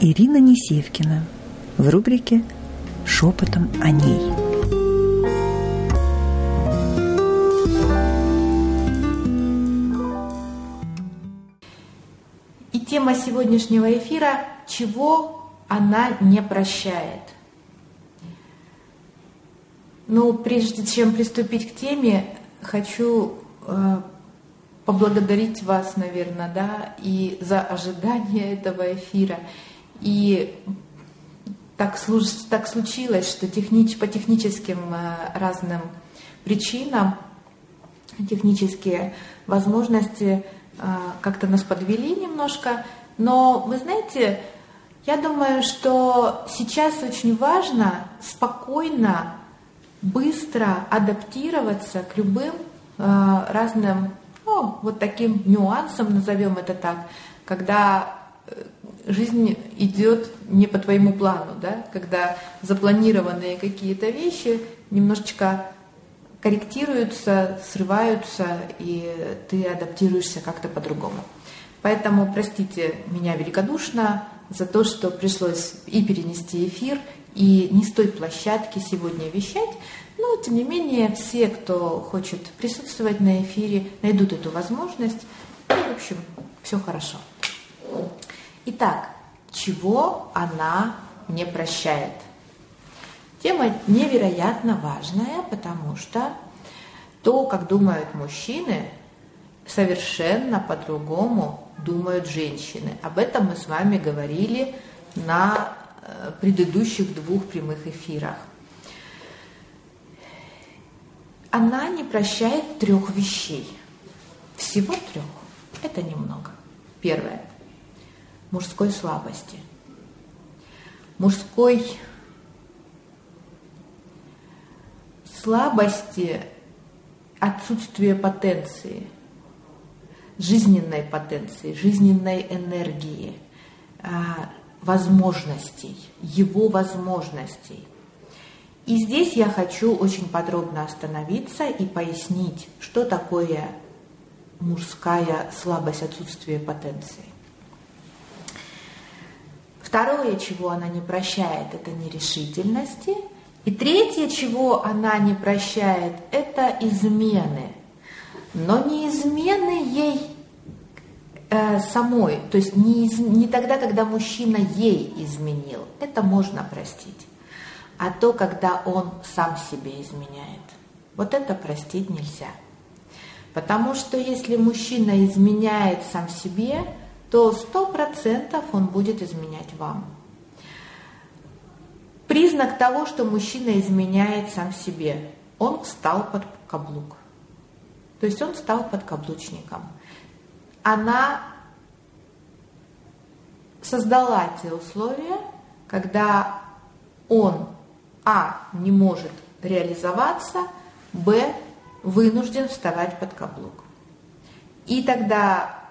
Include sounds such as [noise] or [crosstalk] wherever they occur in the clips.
Ирина Несевкина в рубрике «Шепотом о ней». И тема сегодняшнего эфира – чего она не прощает. Ну, прежде чем приступить к теме, хочу э, поблагодарить вас, наверное, да, и за ожидание этого эфира. И так, так случилось, что технич, по техническим э, разным причинам, технические возможности э, как-то нас подвели немножко. Но вы знаете, я думаю, что сейчас очень важно спокойно, быстро адаптироваться к любым э, разным, ну, вот таким нюансам, назовем это так, когда жизнь идет не по твоему плану, да, когда запланированные какие-то вещи немножечко корректируются, срываются, и ты адаптируешься как-то по-другому. Поэтому простите меня великодушно, за то, что пришлось и перенести эфир, и не с той площадки сегодня вещать. Но, тем не менее, все, кто хочет присутствовать на эфире, найдут эту возможность. И, в общем, все хорошо. Итак, чего она не прощает? Тема невероятно важная, потому что то, как думают мужчины, совершенно по-другому думают женщины. Об этом мы с вами говорили на э, предыдущих двух прямых эфирах. Она не прощает трех вещей. Всего трех. Это немного. Первое. Мужской слабости. Мужской слабости отсутствие потенции – жизненной потенции, жизненной энергии, а, возможностей, его возможностей. И здесь я хочу очень подробно остановиться и пояснить, что такое мужская слабость, отсутствие потенции. Второе, чего она не прощает, это нерешительности. И третье, чего она не прощает, это измены – но не измены ей э, самой, то есть не, из, не тогда, когда мужчина ей изменил, это можно простить, а то, когда он сам себе изменяет. Вот это простить нельзя. Потому что если мужчина изменяет сам себе, то сто процентов он будет изменять вам. Признак того, что мужчина изменяет сам себе, он встал под каблук. То есть он стал подкаблучником. Она создала те условия, когда он, а, не может реализоваться, б, вынужден вставать под каблук. И тогда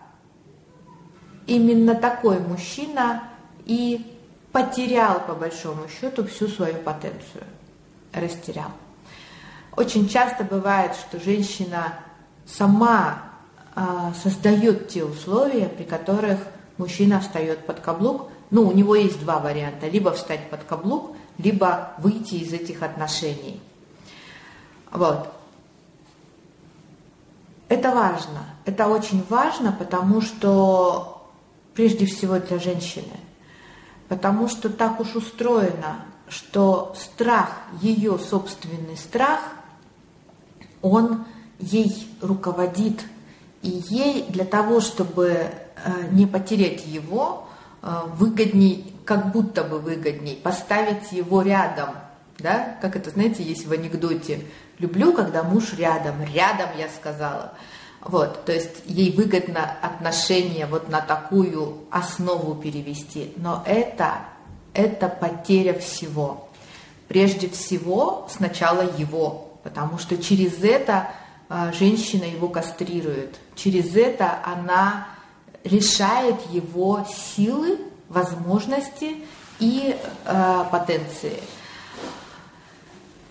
именно такой мужчина и потерял, по большому счету, всю свою потенцию. Растерял. Очень часто бывает, что женщина сама а, создает те условия, при которых мужчина встает под каблук. Ну, у него есть два варианта. Либо встать под каблук, либо выйти из этих отношений. Вот. Это важно. Это очень важно, потому что, прежде всего для женщины, потому что так уж устроено, что страх, ее собственный страх, он ей руководит, и ей для того, чтобы э, не потерять его, э, выгодней, как будто бы выгодней, поставить его рядом, да, как это, знаете, есть в анекдоте, люблю, когда муж рядом, рядом я сказала, вот, то есть ей выгодно отношения вот на такую основу перевести, но это, это потеря всего. Прежде всего, сначала его, потому что через это а, женщина его кастрирует. Через это она лишает его силы, возможности и э, потенции.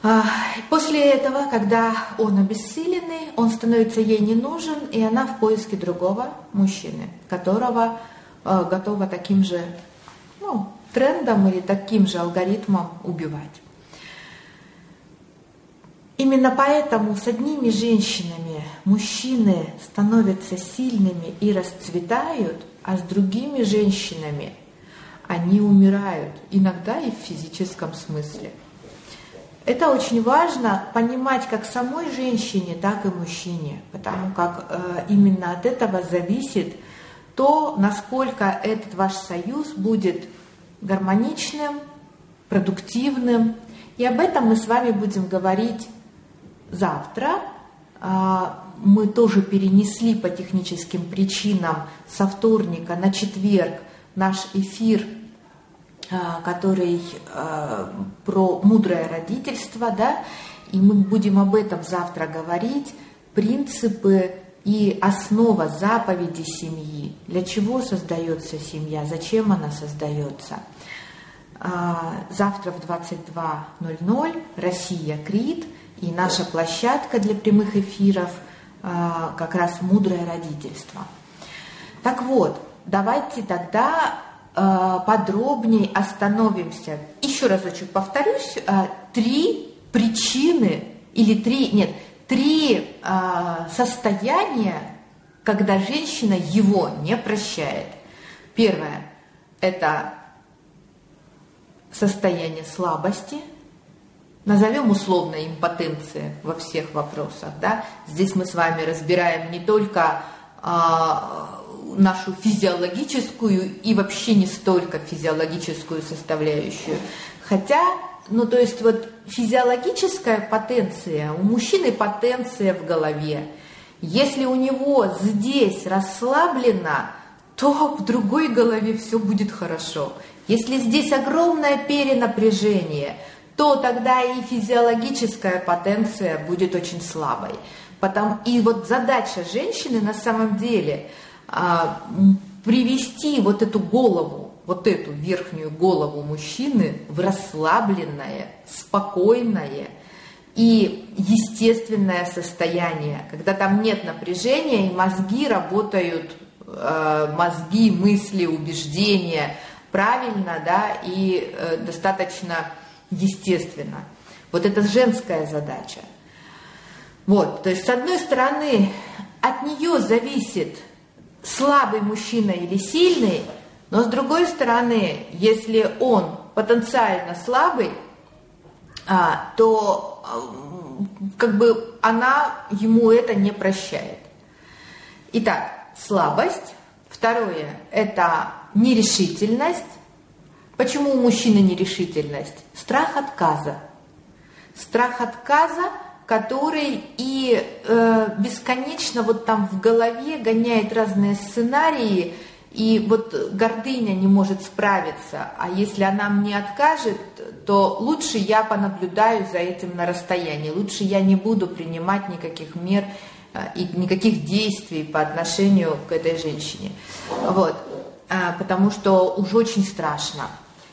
А, после этого, когда он обессиленный, он становится ей не нужен, и она в поиске другого мужчины, которого э, готова таким же, ну, трендам или таким же алгоритмам убивать. Именно поэтому с одними женщинами мужчины становятся сильными и расцветают, а с другими женщинами они умирают, иногда и в физическом смысле. Это очень важно понимать как самой женщине, так и мужчине, потому как э, именно от этого зависит то, насколько этот ваш союз будет гармоничным, продуктивным. И об этом мы с вами будем говорить завтра. А, мы тоже перенесли по техническим причинам со вторника на четверг наш эфир, который а, про мудрое родительство, да, и мы будем об этом завтра говорить, принципы и основа заповеди семьи. Для чего создается семья, зачем она создается. Завтра в 22.00 Россия Крит – и наша площадка для прямых эфиров как раз мудрое родительство. Так вот, давайте тогда подробнее остановимся. Еще разочек повторюсь, а, три причины или три, нет, три состояния, когда женщина его не прощает. Первое – это состояние слабости – назовем условно импотенция во всех вопросах. Да? Здесь мы с вами разбираем не только нашу физиологическую и вообще не столько физиологическую составляющую. Хотя, ну то есть вот физиологическая потенция, у мужчины потенция в голове. Если у него здесь расслаблено, то в другой голове все будет хорошо. Если здесь огромное перенапряжение – то тогда и физиологическая потенция будет очень слабой. Потом, и вот задача женщины на самом деле привести вот эту голову, вот эту верхнюю голову мужчины в расслабленное, спокойное и естественное состояние, когда там нет напряжения и мозги работают, э, мозги, мысли, убеждения правильно, да, и э, достаточно естественно. Вот это женская задача. Вот, то есть с одной стороны от нее зависит слабый мужчина или сильный, но с другой стороны, если он потенциально слабый, а, то как бы она ему это не прощает. Итак, слабость. Второе – это нерешительность. Почему у мужчины нерешительность? Страх отказа. Страх отказа, который и э, бесконечно вот там в голове гоняет разные сценарии, и вот гордыня не может справиться, а если она мне откажет, то лучше я понаблюдаю за этим на расстоянии, лучше я не буду принимать никаких мер э, и никаких действий по отношению к этой женщине. Вот. А, потому что уж очень страшно.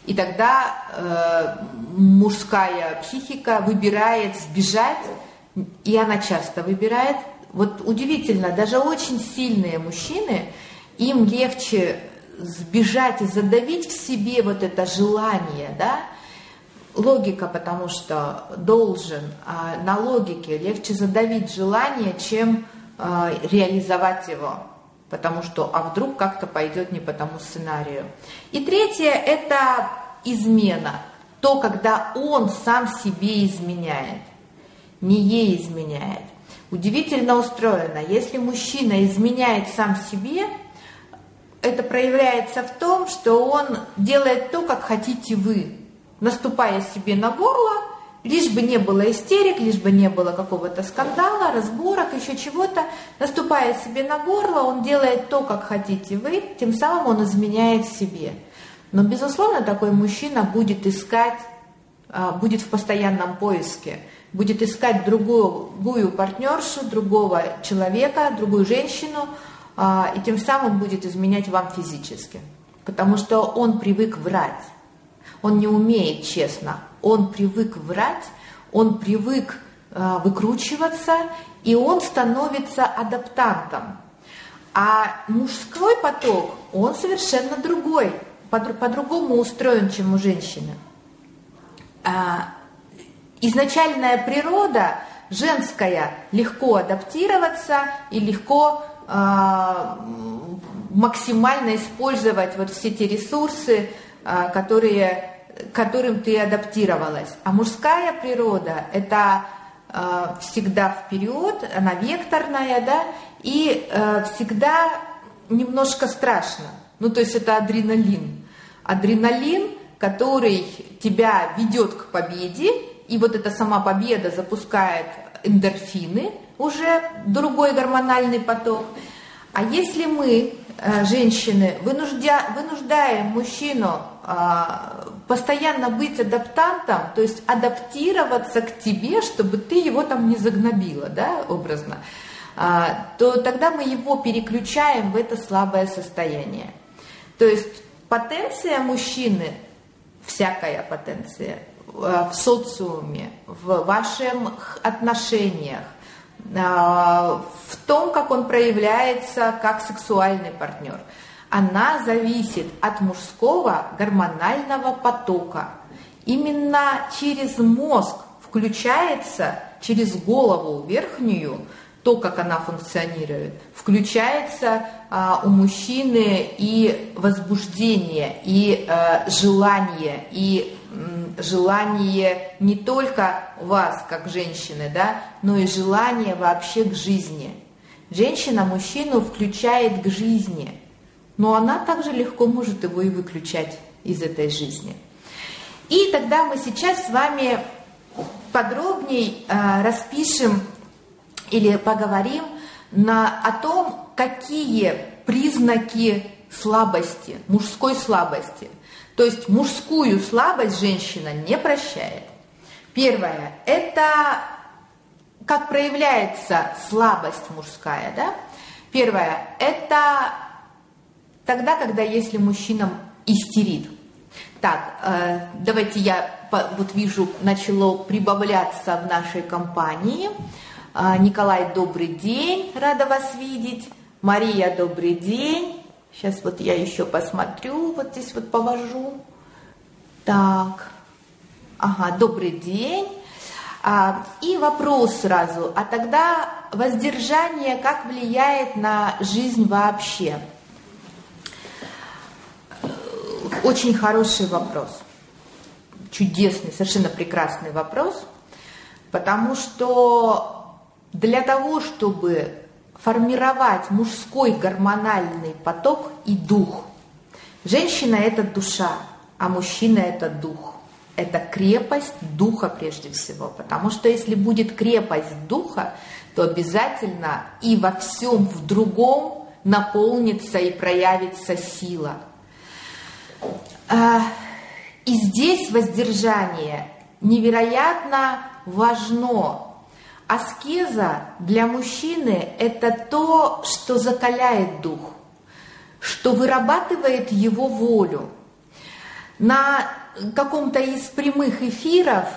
И тогда э, мужская психика выбирает сбежать, и она часто выбирает. Вот удивительно, даже очень сильные мужчины, им легче сбежать и задавить в себе вот это желание, да, логика, потому что должен, а на логике легче задавить желание, чем э, реализовать его, потому что, а вдруг как-то пойдет не по тому сценарию. И третье – это измена. То, когда он сам себе изменяет, не ей изменяет. Удивительно устроено. Если мужчина изменяет сам себе, это проявляется в том, что он делает то, как хотите вы, наступая себе на горло, лишь бы не было истерик, лишь бы не было какого-то скандала, разборок, еще чего-то, наступая себе на горло, он делает то, как хотите вы, тем самым он изменяет себе. Но, безусловно, такой мужчина будет искать, а, будет в постоянном поиске, будет искать другую, партнершу, другого человека, другую женщину, а, и тем самым будет изменять вам физически. Потому что он привык врать. Он не умеет честно. Он привык врать, он привык а, выкручиваться, и он становится адаптантом. А мужской поток, он совершенно другой по-другому устроен, чем у женщины. А, изначальная природа женская легко адаптироваться и легко а, максимально использовать вот все те ресурсы, а, которые, которым ты адаптировалась. А мужская природа – это а, всегда вперед, она векторная, да, и а, всегда немножко страшно. Ну, то есть это адреналин. Адреналин, который тебя ведет к победе, и вот эта сама победа запускает эндорфины, уже другой гормональный поток. А если мы, э, женщины, вынуждя, вынуждаем мужчину а, постоянно быть адаптантом, то есть адаптироваться к тебе, чтобы ты его там не загнобила, да, образно, а, то тогда мы его переключаем в это слабое состояние. То есть потенция мужчины, всякая потенция, в социуме, в ваших отношениях, а, в том, как он проявляется как сексуальный партнер. Она зависит от мужского гормонального потока. Именно через мозг включается, через голову верхнюю, то, как она функционирует, включается а, у мужчины и возбуждение, и а, желание, и желание не только вас, как женщины, да, но и желание вообще к жизни. Женщина мужчину включает к жизни, но она также легко может его и выключать из этой жизни. И тогда мы сейчас с вами подробней э, распишем или поговорим на, о том, какие признаки слабости, мужской слабости – то есть мужскую слабость женщина не прощает. Первое – это как проявляется слабость мужская, да? Первое – это тогда, когда если мужчина истерит. Так, э, давайте я вот вижу, начало прибавляться в нашей компании. Э, Николай, добрый день, рада вас видеть. Мария, добрый день. Сейчас вот я еще посмотрю, вот здесь вот повожу. Так, ага, добрый день. А, и вопрос сразу, а тогда воздержание как влияет на жизнь вообще? Очень хороший вопрос, чудесный, совершенно прекрасный вопрос, потому что для того, чтобы формировать мужской гормональный поток и дух. Женщина – это душа, а мужчина – это дух. Это крепость духа прежде всего, потому что если будет крепость духа, то обязательно и во всем в другом наполнится и проявится сила. А, и здесь воздержание невероятно важно, Аскеза для мужчины – это то, что закаляет дух, что вырабатывает его волю. На каком-то из прямых эфиров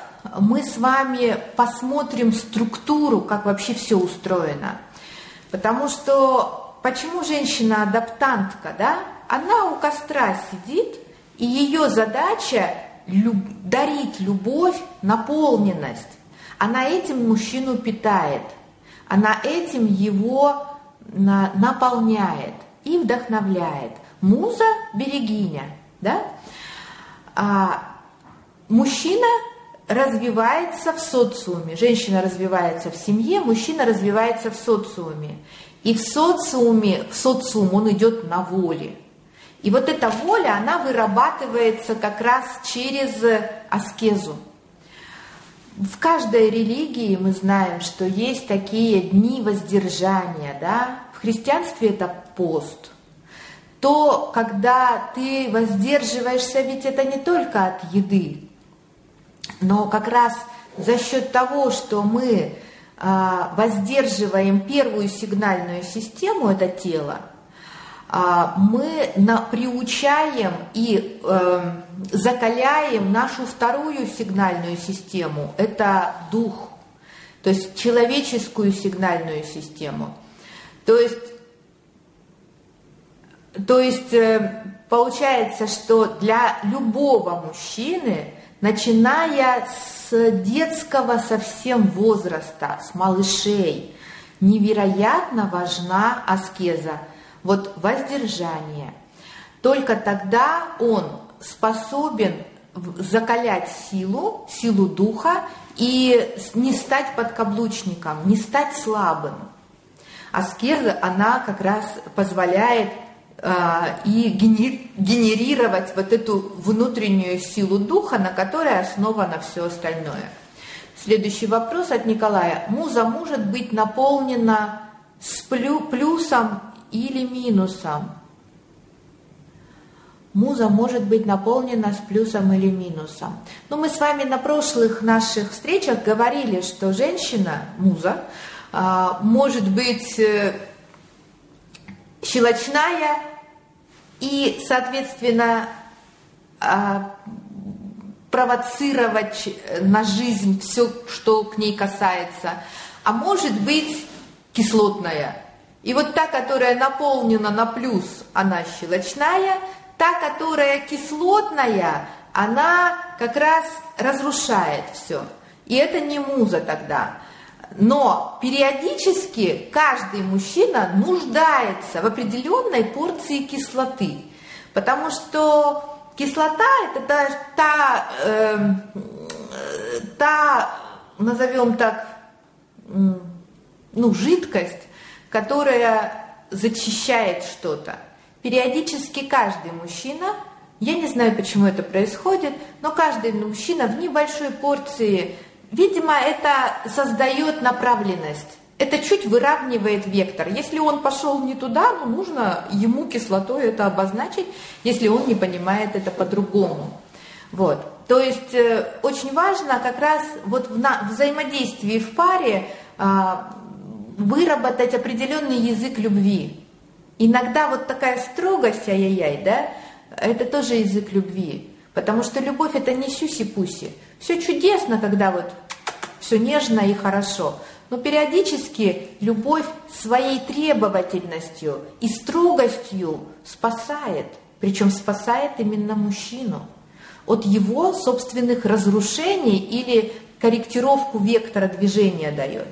мы с вами посмотрим структуру, как вообще все устроено. Потому что почему женщина адаптантка, да? Она у костра сидит, и ее задача дарить любовь, наполненность. Она этим мужчину питает, она этим его наполняет и вдохновляет. Муза – берегиня, да? А мужчина развивается в социуме, женщина развивается в семье, мужчина развивается в социуме. И в социуме, в социум он идет на воле. И вот эта воля, она вырабатывается как раз через аскезу. В каждой религии мы знаем, что есть такие дни воздержания, да? В христианстве это пост. То, когда ты воздерживаешься, ведь это не только от еды, но как раз за счет того, что мы а, воздерживаем первую сигнальную систему, это тело, мы на, приучаем и э, закаляем нашу вторую сигнальную систему, это дух, то есть человеческую сигнальную систему. То есть, то есть э, получается, что для любого мужчины, начиная с детского совсем возраста, с малышей, невероятно важна аскеза, вот воздержание. Только тогда он способен закалять силу, силу духа и не стать подкаблучником, не стать слабым. Аскеза, она как раз позволяет э, и генерировать вот эту внутреннюю силу духа, на которой основано все остальное. Следующий вопрос от Николая. Муза может быть наполнена с плюсом или минусом? Муза может быть наполнена с плюсом или минусом. Но ну, мы с вами на прошлых наших встречах говорили, что женщина, муза, а, может быть э, щелочная и, соответственно, а, провоцировать на жизнь все, что к ней касается, а может быть кислотная. И вот та, которая наполнена на плюс, она щелочная, та, которая кислотная, она как раз разрушает все. И это не муза тогда. Но периодически каждый мужчина нуждается в определенной порции кислоты, потому что кислота это та, та, э, та назовем так, ну, жидкость, которая зачищает что-то. Периодически каждый мужчина, я не знаю, почему это происходит, но каждый мужчина в небольшой порции, видимо, это создает направленность. Это чуть выравнивает вектор. Если он пошел не туда, ну, нужно ему кислотой это обозначить, если он не понимает это по-другому. Вот. То есть э, очень важно как раз вот в на, взаимодействии в паре э, выработать определенный язык любви. Иногда вот такая строгость, ай-яй-яй, да, это тоже язык любви. Потому что любовь это не сюси-пуси. Все чудесно, когда вот все нежно и хорошо. Но периодически любовь своей требовательностью и строгостью спасает. Причем спасает именно мужчину от его собственных разрушений или корректировку вектора движения дает.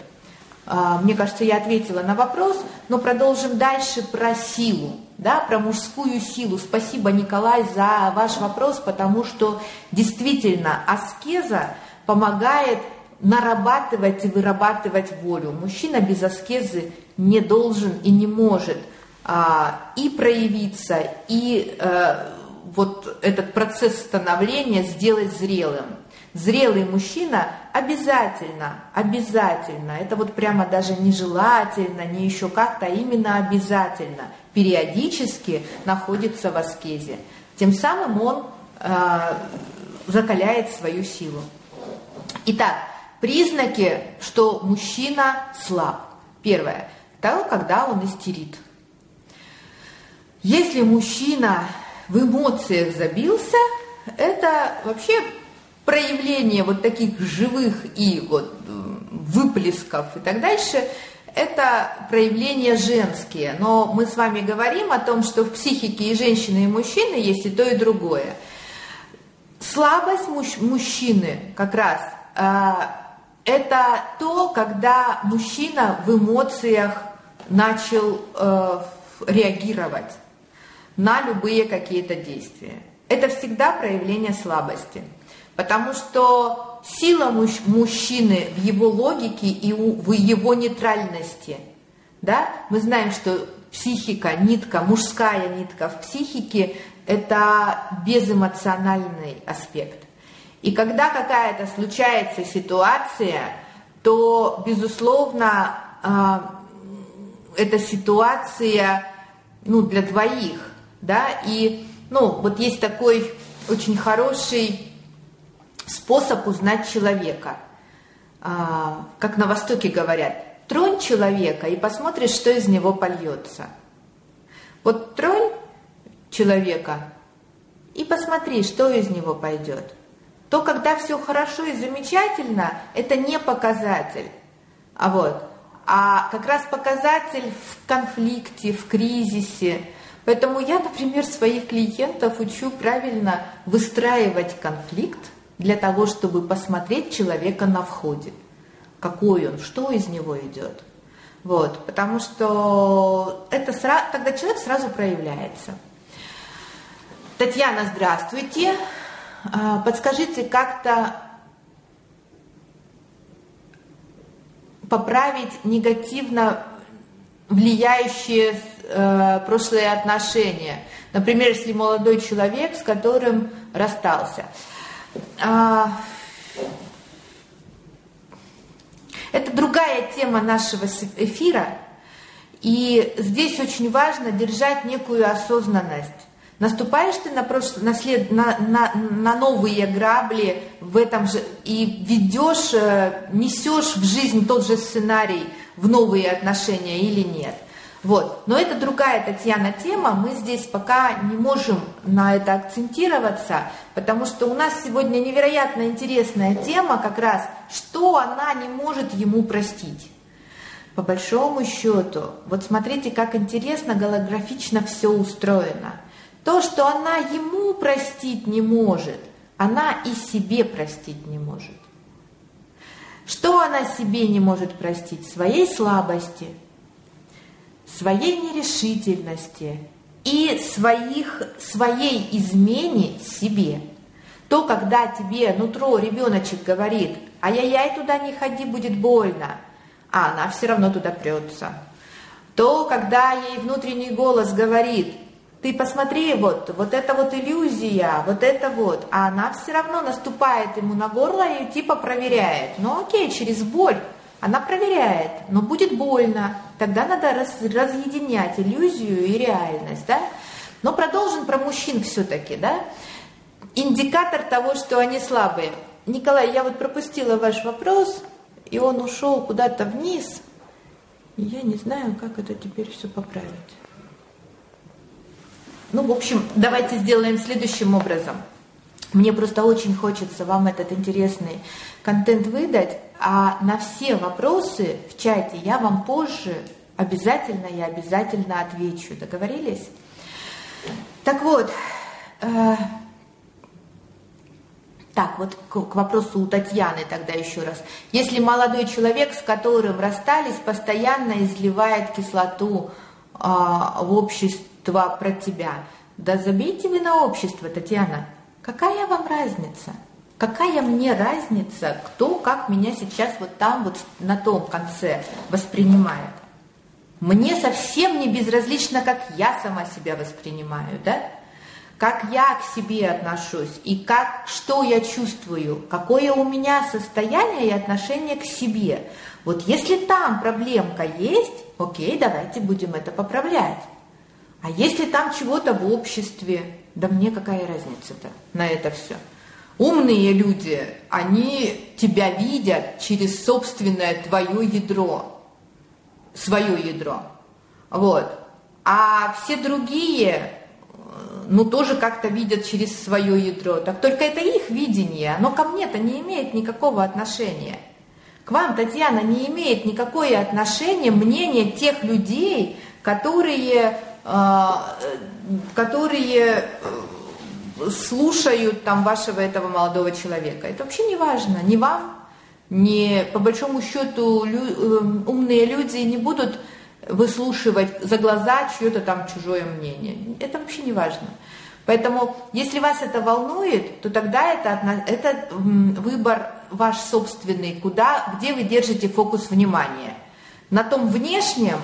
А, мне кажется, я ответила на вопрос, но продолжим дальше про силу, да, про мужскую силу. Спасибо, Николай, за ваш вопрос, потому что действительно аскеза помогает нарабатывать и вырабатывать волю. Мужчина без аскезы не должен и не может а, и проявиться, и а, вот этот процесс становления сделать зрелым. Зрелый мужчина обязательно, обязательно, это вот прямо даже нежелательно, не еще как-то, а именно обязательно, периодически находится в аскезе. Тем самым он э, закаляет свою силу. Итак, признаки, что мужчина слаб. Первое, то, когда он истерит. Если мужчина в эмоциях забился, это вообще проявление вот таких живых и вот выплесков и так дальше, это проявления женские. Но мы с вами говорим о том, что в психике и женщины, и мужчины есть и то, и другое. Слабость муж, мужчины как раз э, это то, когда мужчина в эмоциях начал э, реагировать на любые какие-то действия. Это всегда проявление слабости. Потому что сила муж, мужчины в его логике и в его нейтральности. Да? Мы знаем, что психика, нитка, мужская нитка в психике – это безэмоциональный аспект. И когда какая-то случается ситуация, то, безусловно, а, эта ситуация ну, для двоих. Да? И ну, вот есть такой очень хороший способ узнать человека. А, как на Востоке говорят, тронь человека и посмотришь, что из него польется. Вот тронь человека и посмотри, что из него пойдет. То, когда все хорошо и замечательно, это не показатель. А вот, а как раз показатель в конфликте, в кризисе, Поэтому я, например, своих клиентов учу правильно выстраивать конфликт для того, чтобы посмотреть человека на входе. Какой он, что из него идет. Вот, потому что это сразу, тогда человек сразу проявляется. Татьяна, здравствуйте. А, подскажите, как-то поправить негативно влияющие э, прошлые отношения. Например, если молодой человек, с которым расстался. А, это другая тема нашего эфира, и здесь очень важно держать некую осознанность. Наступаешь ты на, прошлое, на, след, на, на, на новые грабли в этом же и ведешь, э, несешь в жизнь тот же сценарий в новые отношения или нет. Вот. Но это другая, Татьяна, тема. Мы здесь пока не можем на это акцентироваться, потому что у нас сегодня невероятно интересная тема как раз, что она не может ему простить. По большому счету, вот смотрите, как интересно, голографично все устроено – то, что она ему простить не может, она и себе простить не может. Что она себе не может простить? Своей слабости, своей нерешительности и своих, своей измене себе. То, когда тебе нутро ребеночек говорит, ай-яй-яй, туда не ходи, будет больно, а она все равно туда прется. То, когда ей внутренний голос говорит, ты посмотри, вот, вот это вот иллюзия, вот это вот. А она все равно наступает ему на горло и типа проверяет. Ну окей, через боль. Она проверяет, но будет больно. Тогда надо раз, разъединять иллюзию и реальность, да? Но продолжим про мужчин все-таки, да? Индикатор того, что они слабые. Николай, я вот пропустила ваш вопрос, и он ушел куда-то вниз. Я не знаю, как это теперь все поправить. Ну, в общем, давайте сделаем следующим образом. Мне просто очень хочется вам этот интересный контент выдать, а на все вопросы в чате я вам позже обязательно, я обязательно отвечу. Договорились? Так вот, э, так, вот к, к вопросу у Татьяны тогда еще раз. Если молодой человек, с которым расстались, постоянно изливает кислоту э, в общество про тебя. Да забейте вы на общество, Татьяна. Какая вам разница? Какая мне разница, кто как меня сейчас вот там вот на том конце воспринимает? Мне совсем не безразлично, как я сама себя воспринимаю, да? Как я к себе отношусь и как, что я чувствую, какое у меня состояние и отношение к себе. Вот если там проблемка есть, окей, давайте будем это поправлять. А если там чего-то в обществе, да мне какая разница-то на это все? Умные люди, они тебя видят через собственное твое ядро, свое ядро. Вот. А все другие, ну, тоже как-то видят через свое ядро. Так только это их видение, оно ко мне-то не имеет никакого отношения. К вам, Татьяна, не имеет никакое отношение мнение тех людей, которые которые э, слушают там вашего этого молодого человека. Это вообще не важно, не вам, не по большому счету лю, э, умные люди не будут выслушивать за глаза чье-то там чужое мнение. Это вообще не важно. Поэтому, если вас это волнует, то тогда это, это выбор ваш собственный, куда, где вы держите фокус внимания. На том внешнем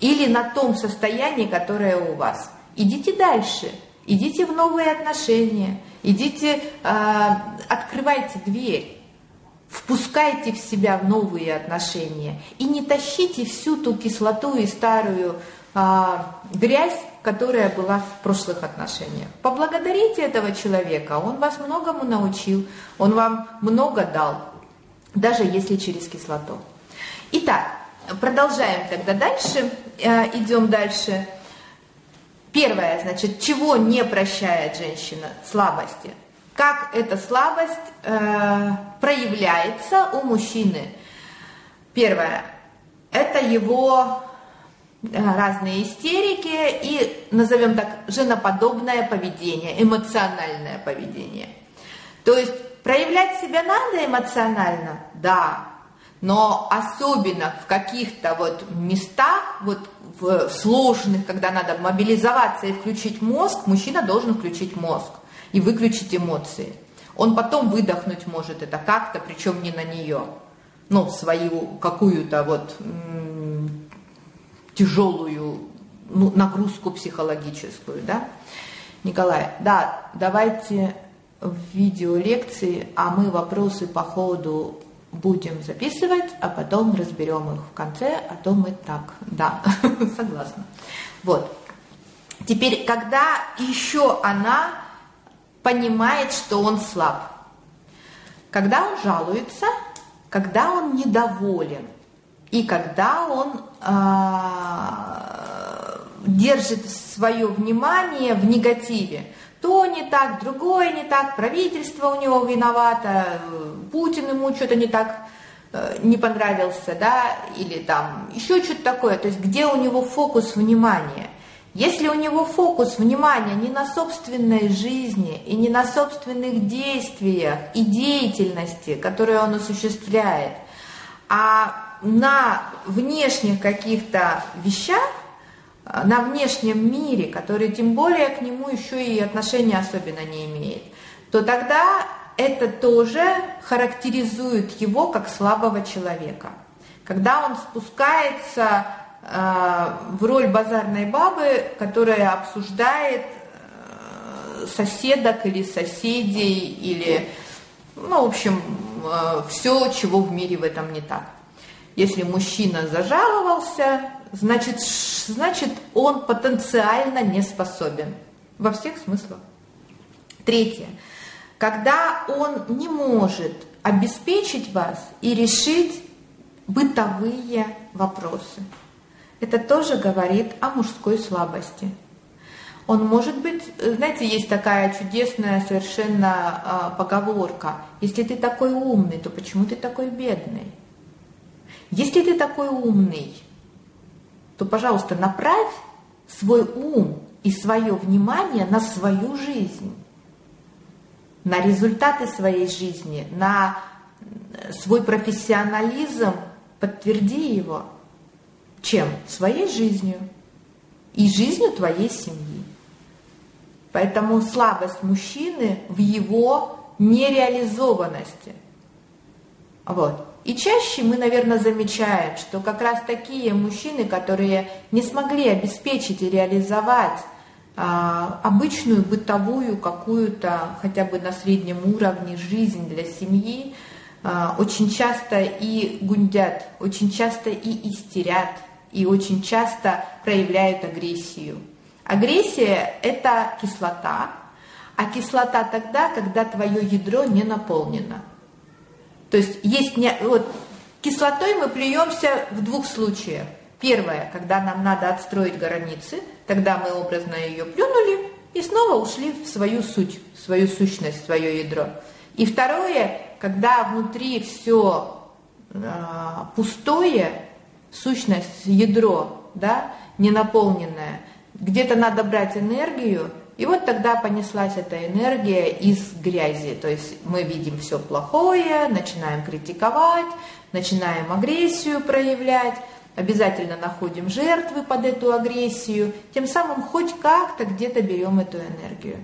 или на том состоянии, которое у вас. Идите дальше, идите в новые отношения, идите, э, открывайте дверь, впускайте в себя в новые отношения и не тащите всю ту кислоту и старую э, грязь, которая была в прошлых отношениях. Поблагодарите этого человека, он вас многому научил, он вам много дал, даже если через кислоту. Итак, Продолжаем тогда дальше, э, идем дальше. Первое, значит, чего не прощает женщина? Слабости. Как эта слабость э, проявляется у мужчины? Первое, это его разные истерики и, назовем так, женоподобное поведение, эмоциональное поведение. То есть проявлять себя надо эмоционально, да, но особенно в каких-то вот местах, вот в сложных, когда надо мобилизоваться и включить мозг, мужчина должен включить мозг и выключить эмоции. Он потом выдохнуть может это как-то, причем не на нее, ну, свою какую-то вот тяжелую ну, нагрузку психологическую, да. Николай, да, давайте в видеолекции, а мы вопросы по ходу будем записывать, а потом разберем их в конце, а то мы так, да, [laughs] согласна. Вот. Теперь, когда еще она понимает, что он слаб, когда он жалуется, когда он недоволен, и когда он э, держит свое внимание в негативе, то не так, другое не так, правительство у него виновато, Путин ему что-то не так э, не понравился, да, или там еще что-то такое, то есть где у него фокус внимания. Если у него фокус внимания не на собственной жизни и не на собственных действиях и деятельности, которую он осуществляет, а на внешних каких-то вещах, на внешнем мире, который тем более к нему еще и отношения особенно не имеет, то тогда это тоже характеризует его как слабого человека. Когда он спускается э, в роль базарной бабы, которая обсуждает э, соседок или соседей, или, ну, в общем, э, все, чего в мире в этом не так. Если мужчина зажаловался, значит, значит он потенциально не способен во всех смыслах. Третье. Когда он не может обеспечить вас и решить бытовые вопросы. Это тоже говорит о мужской слабости. Он может быть, знаете, есть такая чудесная совершенно э, поговорка. Если ты такой умный, то почему ты такой бедный? Если ты такой умный, то, пожалуйста, направь свой ум и свое внимание на свою жизнь, на результаты своей жизни, на свой профессионализм, подтверди его. Чем? Своей жизнью и жизнью твоей семьи. Поэтому слабость мужчины в его нереализованности. Вот. И чаще мы, наверное, замечаем, что как раз такие мужчины, которые не смогли обеспечить и реализовать а, обычную бытовую какую-то, хотя бы на среднем уровне, жизнь для семьи, а, очень часто и гундят, очень часто и истерят, и очень часто проявляют агрессию. Агрессия – это кислота, а кислота тогда, когда твое ядро не наполнено – то есть есть не, вот, кислотой мы плюемся в двух случаях. Первое, когда нам надо отстроить границы, тогда мы образно ее плюнули и снова ушли в свою суть, в свою сущность, в свое ядро. И второе, когда внутри все э, а, пустое, сущность, ядро, да, ненаполненное, где-то надо брать энергию, и вот тогда понеслась эта энергия из грязи. То есть мы видим все плохое, начинаем критиковать, начинаем агрессию проявлять, обязательно находим жертвы под эту агрессию, тем самым хоть как-то где-то берем эту энергию.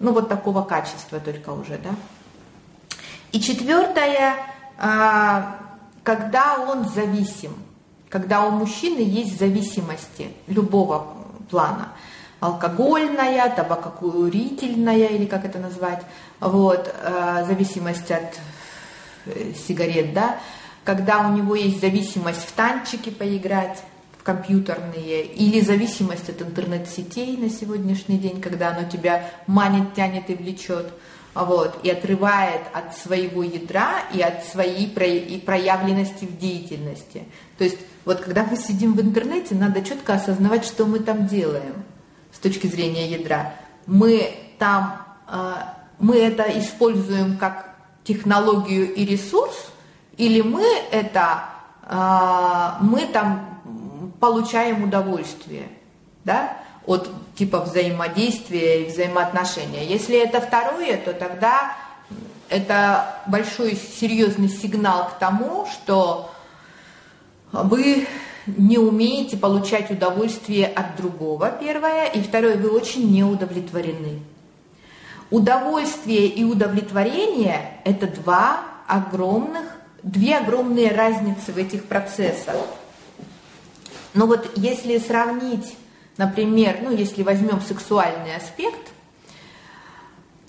Ну вот такого качества только уже, да. И четвертое, а, когда он зависим, когда у мужчины есть зависимости любого плана – алкогольная, табакокурительная, или как это назвать, вот, э, зависимость от э, сигарет, да, когда у него есть зависимость в танчики поиграть, в компьютерные, или зависимость от интернет-сетей на сегодняшний день, когда оно тебя манит, тянет и влечет, вот, и отрывает от своего ядра и от своей проявленности в деятельности. То есть вот когда мы сидим в интернете, надо четко осознавать, что мы там делаем – с точки зрения ядра. Мы там, э, мы это используем как технологию и ресурс, или мы это, э, мы там получаем удовольствие, да, от типа взаимодействия и взаимоотношения. Если это второе, то тогда это большой серьезный сигнал к тому, что вы не умеете получать удовольствие от другого, первое, и второе, вы очень не удовлетворены. Удовольствие и удовлетворение – это два огромных, две огромные разницы в этих процессах. Но вот если сравнить, например, ну если возьмем сексуальный аспект,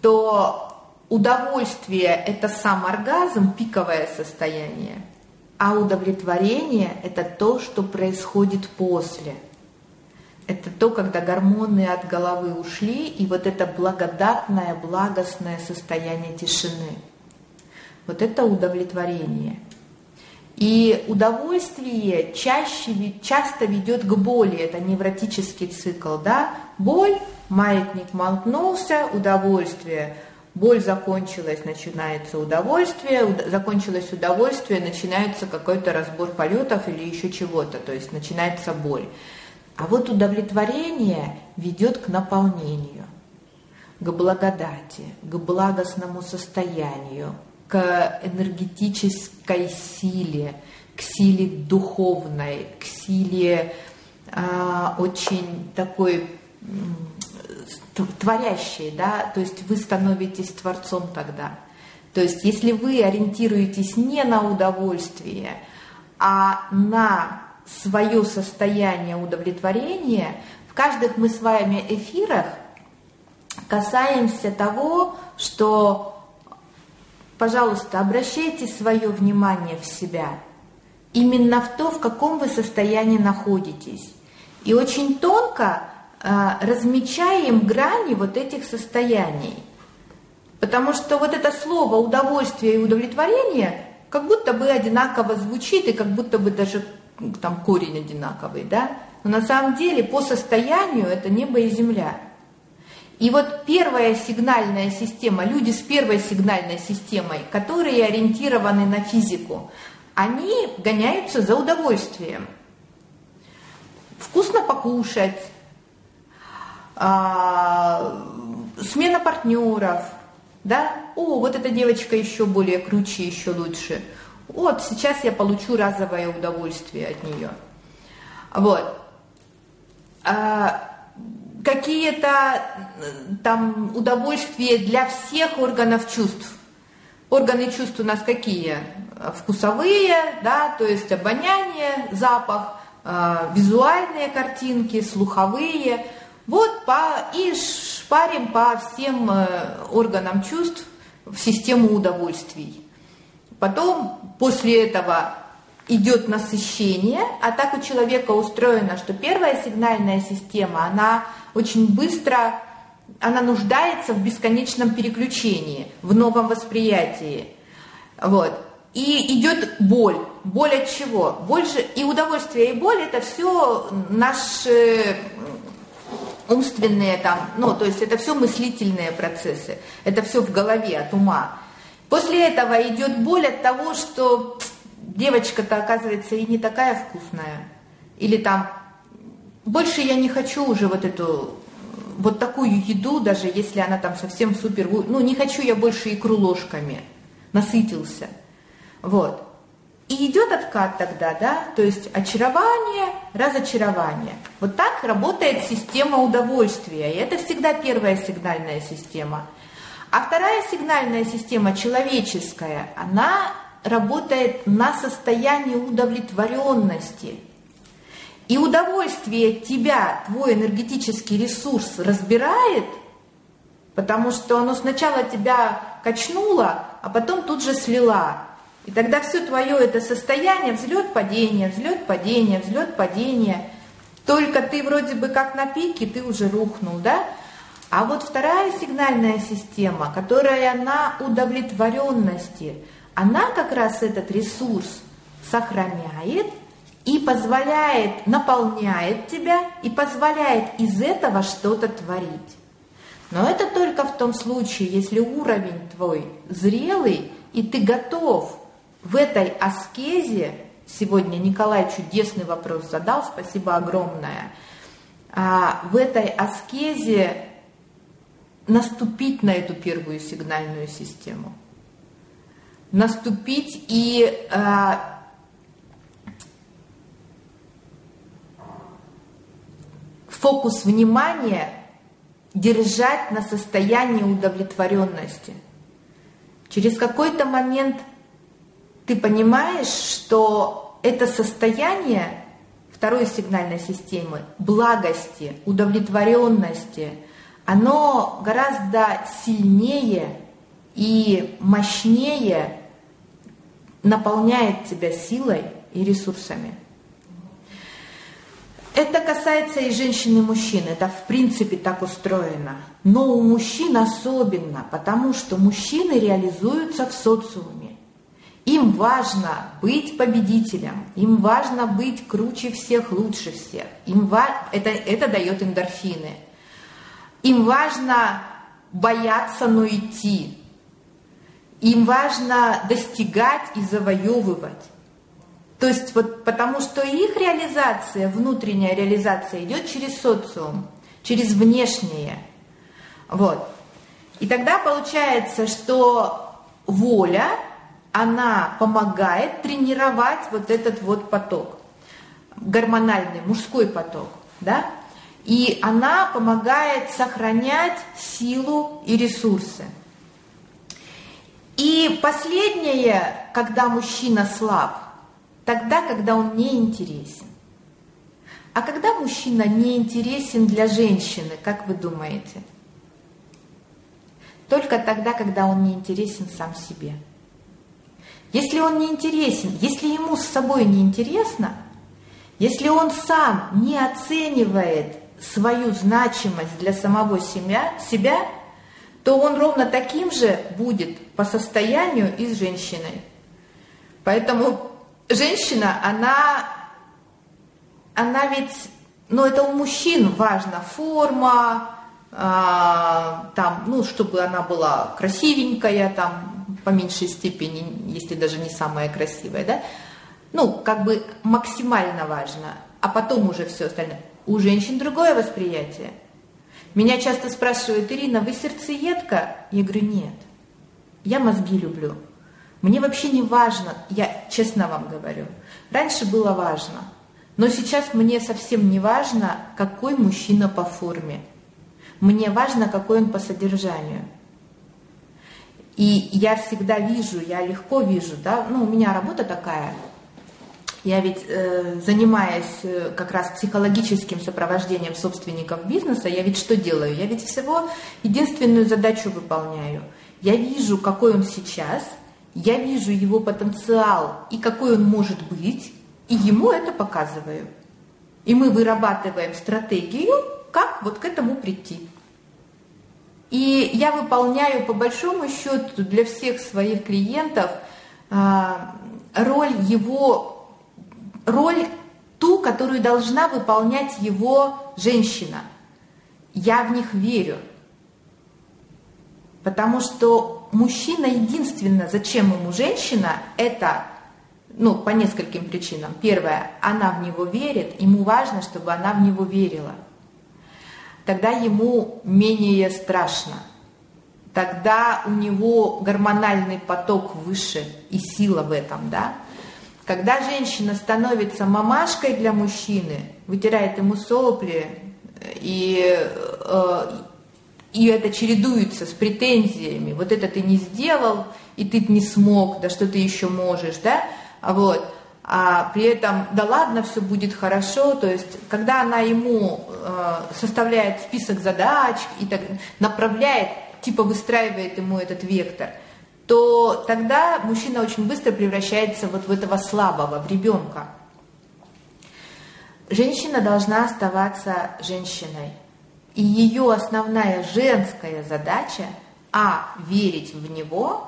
то удовольствие – это сам оргазм, пиковое состояние, а удовлетворение – это то, что происходит после. Это то, когда гормоны от головы ушли, и вот это благодатное, благостное состояние тишины. Вот это удовлетворение. И удовольствие чаще, часто ведет к боли, это невротический цикл, да? Боль, маятник мотнулся, удовольствие – боль закончилась, начинается удовольствие, закончилось удовольствие, начинается какой-то разбор полетов или еще чего-то, то есть начинается боль. А вот удовлетворение ведет к наполнению, к благодати, к благостному состоянию, к энергетической силе, к силе духовной, к силе а, очень такой творящие, да, то есть вы становитесь творцом тогда. То есть если вы ориентируетесь не на удовольствие, а на свое состояние удовлетворения, в каждых мы с вами эфирах касаемся того, что, пожалуйста, обращайте свое внимание в себя, именно в то, в каком вы состоянии находитесь. И очень тонко размечаем грани вот этих состояний. Потому что вот это слово удовольствие и удовлетворение как будто бы одинаково звучит, и как будто бы даже там корень одинаковый, да? Но на самом деле по состоянию это небо и земля. И вот первая сигнальная система, люди с первой сигнальной системой, которые ориентированы на физику, они гоняются за удовольствием. Вкусно покушать, а, смена партнеров, да, о, вот эта девочка еще более круче, еще лучше. Вот, сейчас я получу разовое удовольствие от нее. Вот. А, какие-то там удовольствия для всех органов чувств. Органы чувств у нас какие? Вкусовые, да, то есть обоняние, запах, а, визуальные картинки, слуховые – вот по, и шпарим по всем э, органам чувств в систему удовольствий. Потом после этого идет насыщение, а так у человека устроено, что первая сигнальная система, она очень быстро, она нуждается в бесконечном переключении, в новом восприятии. Вот. И идет боль. Боль от чего? Боль же и удовольствие, и боль это все наши умственные там, ну, то есть это все мыслительные процессы, это все в голове от ума. После этого идет боль от того, что девочка-то оказывается и не такая вкусная. Или там, больше я не хочу уже вот эту, вот такую еду, даже если она там совсем супер, ну, не хочу я больше икру ложками, насытился. Вот. И идет откат тогда, да, то есть очарование, разочарование. Вот так работает система удовольствия, и это всегда первая сигнальная система. А вторая сигнальная система, человеческая, она работает на состоянии удовлетворенности. И удовольствие тебя, твой энергетический ресурс разбирает, потому что оно сначала тебя качнуло, а потом тут же слила. И тогда все твое это состояние, взлет, падение, взлет, падение, взлет, падение. Только ты вроде бы как на пике, ты уже рухнул, да? А вот вторая сигнальная система, которая на удовлетворенности, она как раз этот ресурс сохраняет и позволяет, наполняет тебя и позволяет из этого что-то творить. Но это только в том случае, если уровень твой зрелый, и ты готов в этой аскезе сегодня Николай чудесный вопрос задал, спасибо огромное. А, в этой аскезе наступить на эту первую сигнальную систему. Наступить и а, фокус внимания держать на состоянии удовлетворенности. Через какой-то момент ты понимаешь, что это состояние второй сигнальной системы, благости, удовлетворенности, оно гораздо сильнее и мощнее наполняет тебя силой и ресурсами. Это касается и женщин, и мужчин. Это в принципе так устроено. Но у мужчин особенно, потому что мужчины реализуются в социуме. Им важно быть победителем, им важно быть круче всех, лучше всех. Им ва... это, это дает эндорфины. Им важно бояться, но идти. Им важно достигать и завоевывать. То есть вот потому что их реализация, внутренняя реализация идет через социум, через внешнее. Вот. И тогда получается, что воля, она помогает тренировать вот этот вот поток, гормональный, мужской поток, да? И она помогает сохранять силу и ресурсы. И последнее, когда мужчина слаб – тогда, когда он не интересен. А когда мужчина не интересен для женщины, как вы думаете? Только тогда, когда он не интересен сам себе. Если он не интересен, если ему с собой не интересно, если он сам не оценивает свою значимость для самого себя, себя, то он ровно таким же будет по состоянию и с женщиной. Поэтому женщина, она, она ведь, ну это у мужчин важна форма, а, там, ну, чтобы она была красивенькая, там, по меньшей степени, если даже не самая красивая, да, ну, как бы максимально важно, а потом уже все остальное. У женщин другое восприятие. Меня часто спрашивают, Ирина, вы сердцеедка? Я говорю, нет, я мозги люблю. Мне вообще не важно, я честно вам говорю. Раньше было важно, но сейчас мне совсем не важно, какой мужчина по форме. Мне важно, какой он по содержанию. И я всегда вижу, я легко вижу, да, ну, у меня работа такая, я ведь, э, занимаясь э, как раз психологическим сопровождением собственников бизнеса, я ведь что делаю? Я ведь всего единственную задачу выполняю. Я вижу, какой он сейчас – я вижу его потенциал и какой он может быть, и ему это показываю. И мы вырабатываем стратегию, как вот к этому прийти. И я выполняю по большому счету для всех своих клиентов а, роль его, роль ту, которую должна выполнять его женщина. Я в них верю. Потому что мужчина единственное, зачем ему женщина, это ну, по нескольким причинам. Первое, она в него верит, ему важно, чтобы она в него верила. Тогда ему менее страшно. Тогда у него гормональный поток выше и сила в этом, да. Когда женщина становится мамашкой для мужчины, вытирает ему сопли и э, и это чередуется с претензиями, вот это ты не сделал, и ты не смог, да что ты еще можешь, да, вот, а при этом, да ладно, все будет хорошо, то есть, когда она ему э, составляет список задач и так направляет, типа выстраивает ему этот вектор, то тогда мужчина очень быстро превращается вот в этого слабого, в ребенка. Женщина должна оставаться женщиной. И ее основная женская задача А. Верить в него,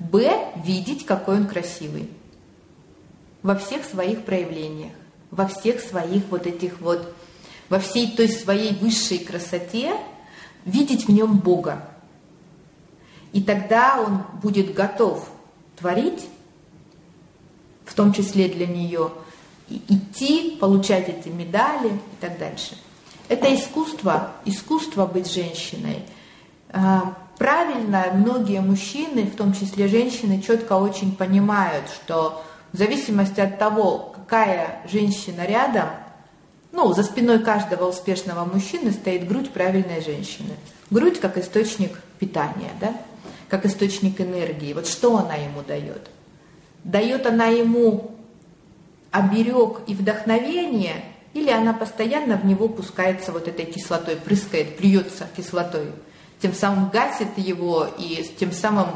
Б. Видеть, какой он красивый. Во всех своих проявлениях, во всех своих вот этих вот, во всей той своей высшей красоте, видеть в нем Бога. И тогда он будет готов творить в том числе для нее, идти, получать эти медали и так дальше. Это искусство, искусство быть женщиной. А, правильно, многие мужчины, в том числе женщины, четко очень понимают, что в зависимости от того, какая женщина рядом, ну, за спиной каждого успешного мужчины стоит грудь правильной женщины. Грудь как источник питания, да? как источник энергии. Вот что она ему дает? Дает она ему оберег и вдохновение, или она постоянно в него пускается вот этой кислотой, прыскает, плюется кислотой, тем самым гасит его и тем самым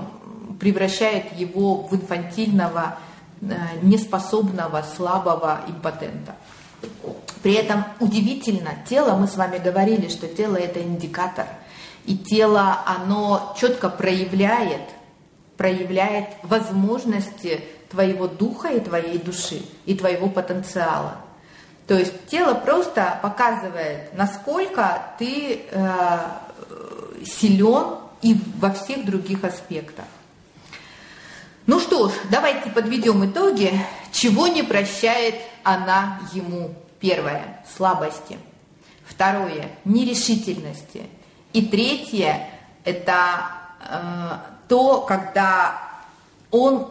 превращает его в инфантильного, неспособного, слабого импотента. При этом удивительно, тело, мы с вами говорили, что тело это индикатор, и тело, оно четко проявляет, проявляет возможности твоего духа и твоей души, и твоего потенциала. То есть тело просто показывает, насколько ты э, силен и во всех других аспектах. Ну что ж, давайте подведем итоги, чего не прощает она ему. Первое – слабости. Второе – нерешительности. И третье – это э, то, когда он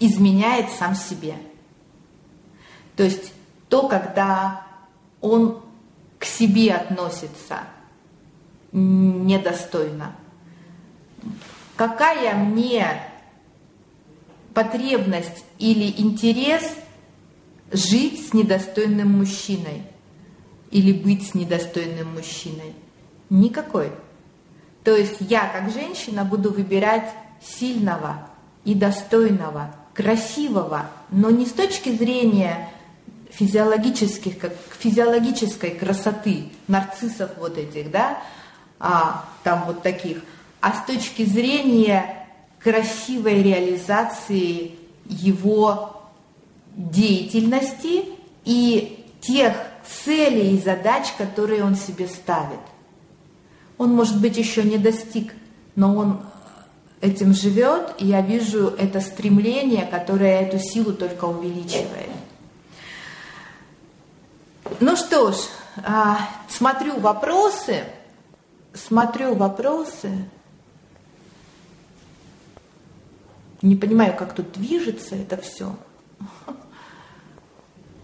изменяет сам себе. То есть то, когда он к себе относится недостойно. Какая мне потребность или интерес жить с недостойным мужчиной или быть с недостойным мужчиной? Никакой. То есть я как женщина буду выбирать сильного и достойного, красивого, но не с точки зрения физиологических, как физиологической красоты нарциссов вот этих, да, а, там вот таких, а с точки зрения красивой реализации его деятельности и тех целей и задач, которые он себе ставит. Он, может быть, еще не достиг, но он этим живет, и я вижу это стремление, которое эту силу только увеличивает. Ну что ж, а, смотрю вопросы, смотрю вопросы. Не понимаю, как тут движется это все.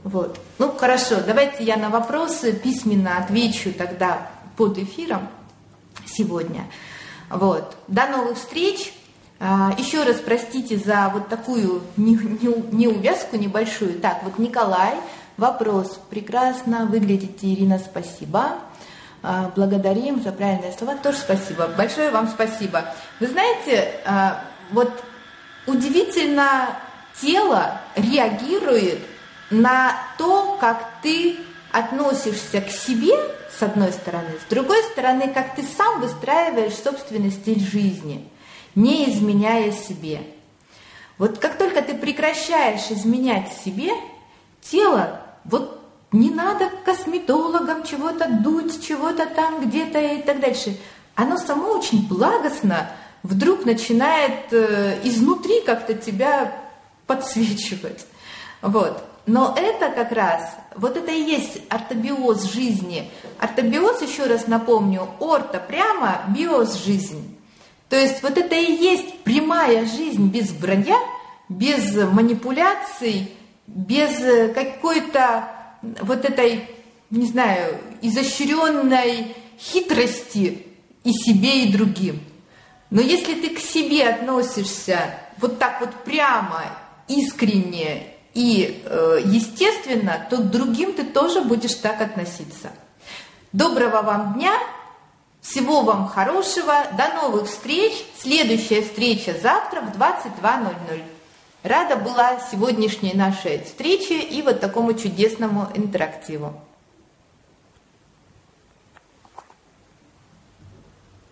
Вот. Ну, хорошо, давайте я на вопросы письменно отвечу тогда под эфиром сегодня. Вот. До новых встреч. А, еще раз простите за вот такую неувязку небольшую. Так, вот Николай, вопрос. Прекрасно выглядите, Ирина, спасибо. А, благодарим за правильные слова. Тоже спасибо. Большое вам спасибо. Вы знаете, а, вот удивительно тело реагирует на то, как ты относишься к себе, с одной стороны, с другой стороны, как ты сам выстраиваешь собственный стиль жизни, не изменяя себе. Вот как только ты прекращаешь изменять себе, тело вот не надо косметологам чего-то дуть, чего-то там где-то и так дальше. Оно само очень благостно вдруг начинает э, изнутри как-то тебя подсвечивать. Вот. Но это как раз, вот это и есть ортобиоз жизни. Ортобиоз, еще раз напомню, орто прямо, биоз жизнь. То есть вот это и есть прямая жизнь без вранья, без манипуляций, без какой-то вот этой, не знаю, изощренной хитрости и себе, и другим. Но если ты к себе относишься вот так вот прямо, искренне и э, естественно, то к другим ты тоже будешь так относиться. Доброго вам дня, всего вам хорошего, до новых встреч. Следующая встреча завтра в 22.00. Рада была сегодняшней нашей встрече и вот такому чудесному интерактиву.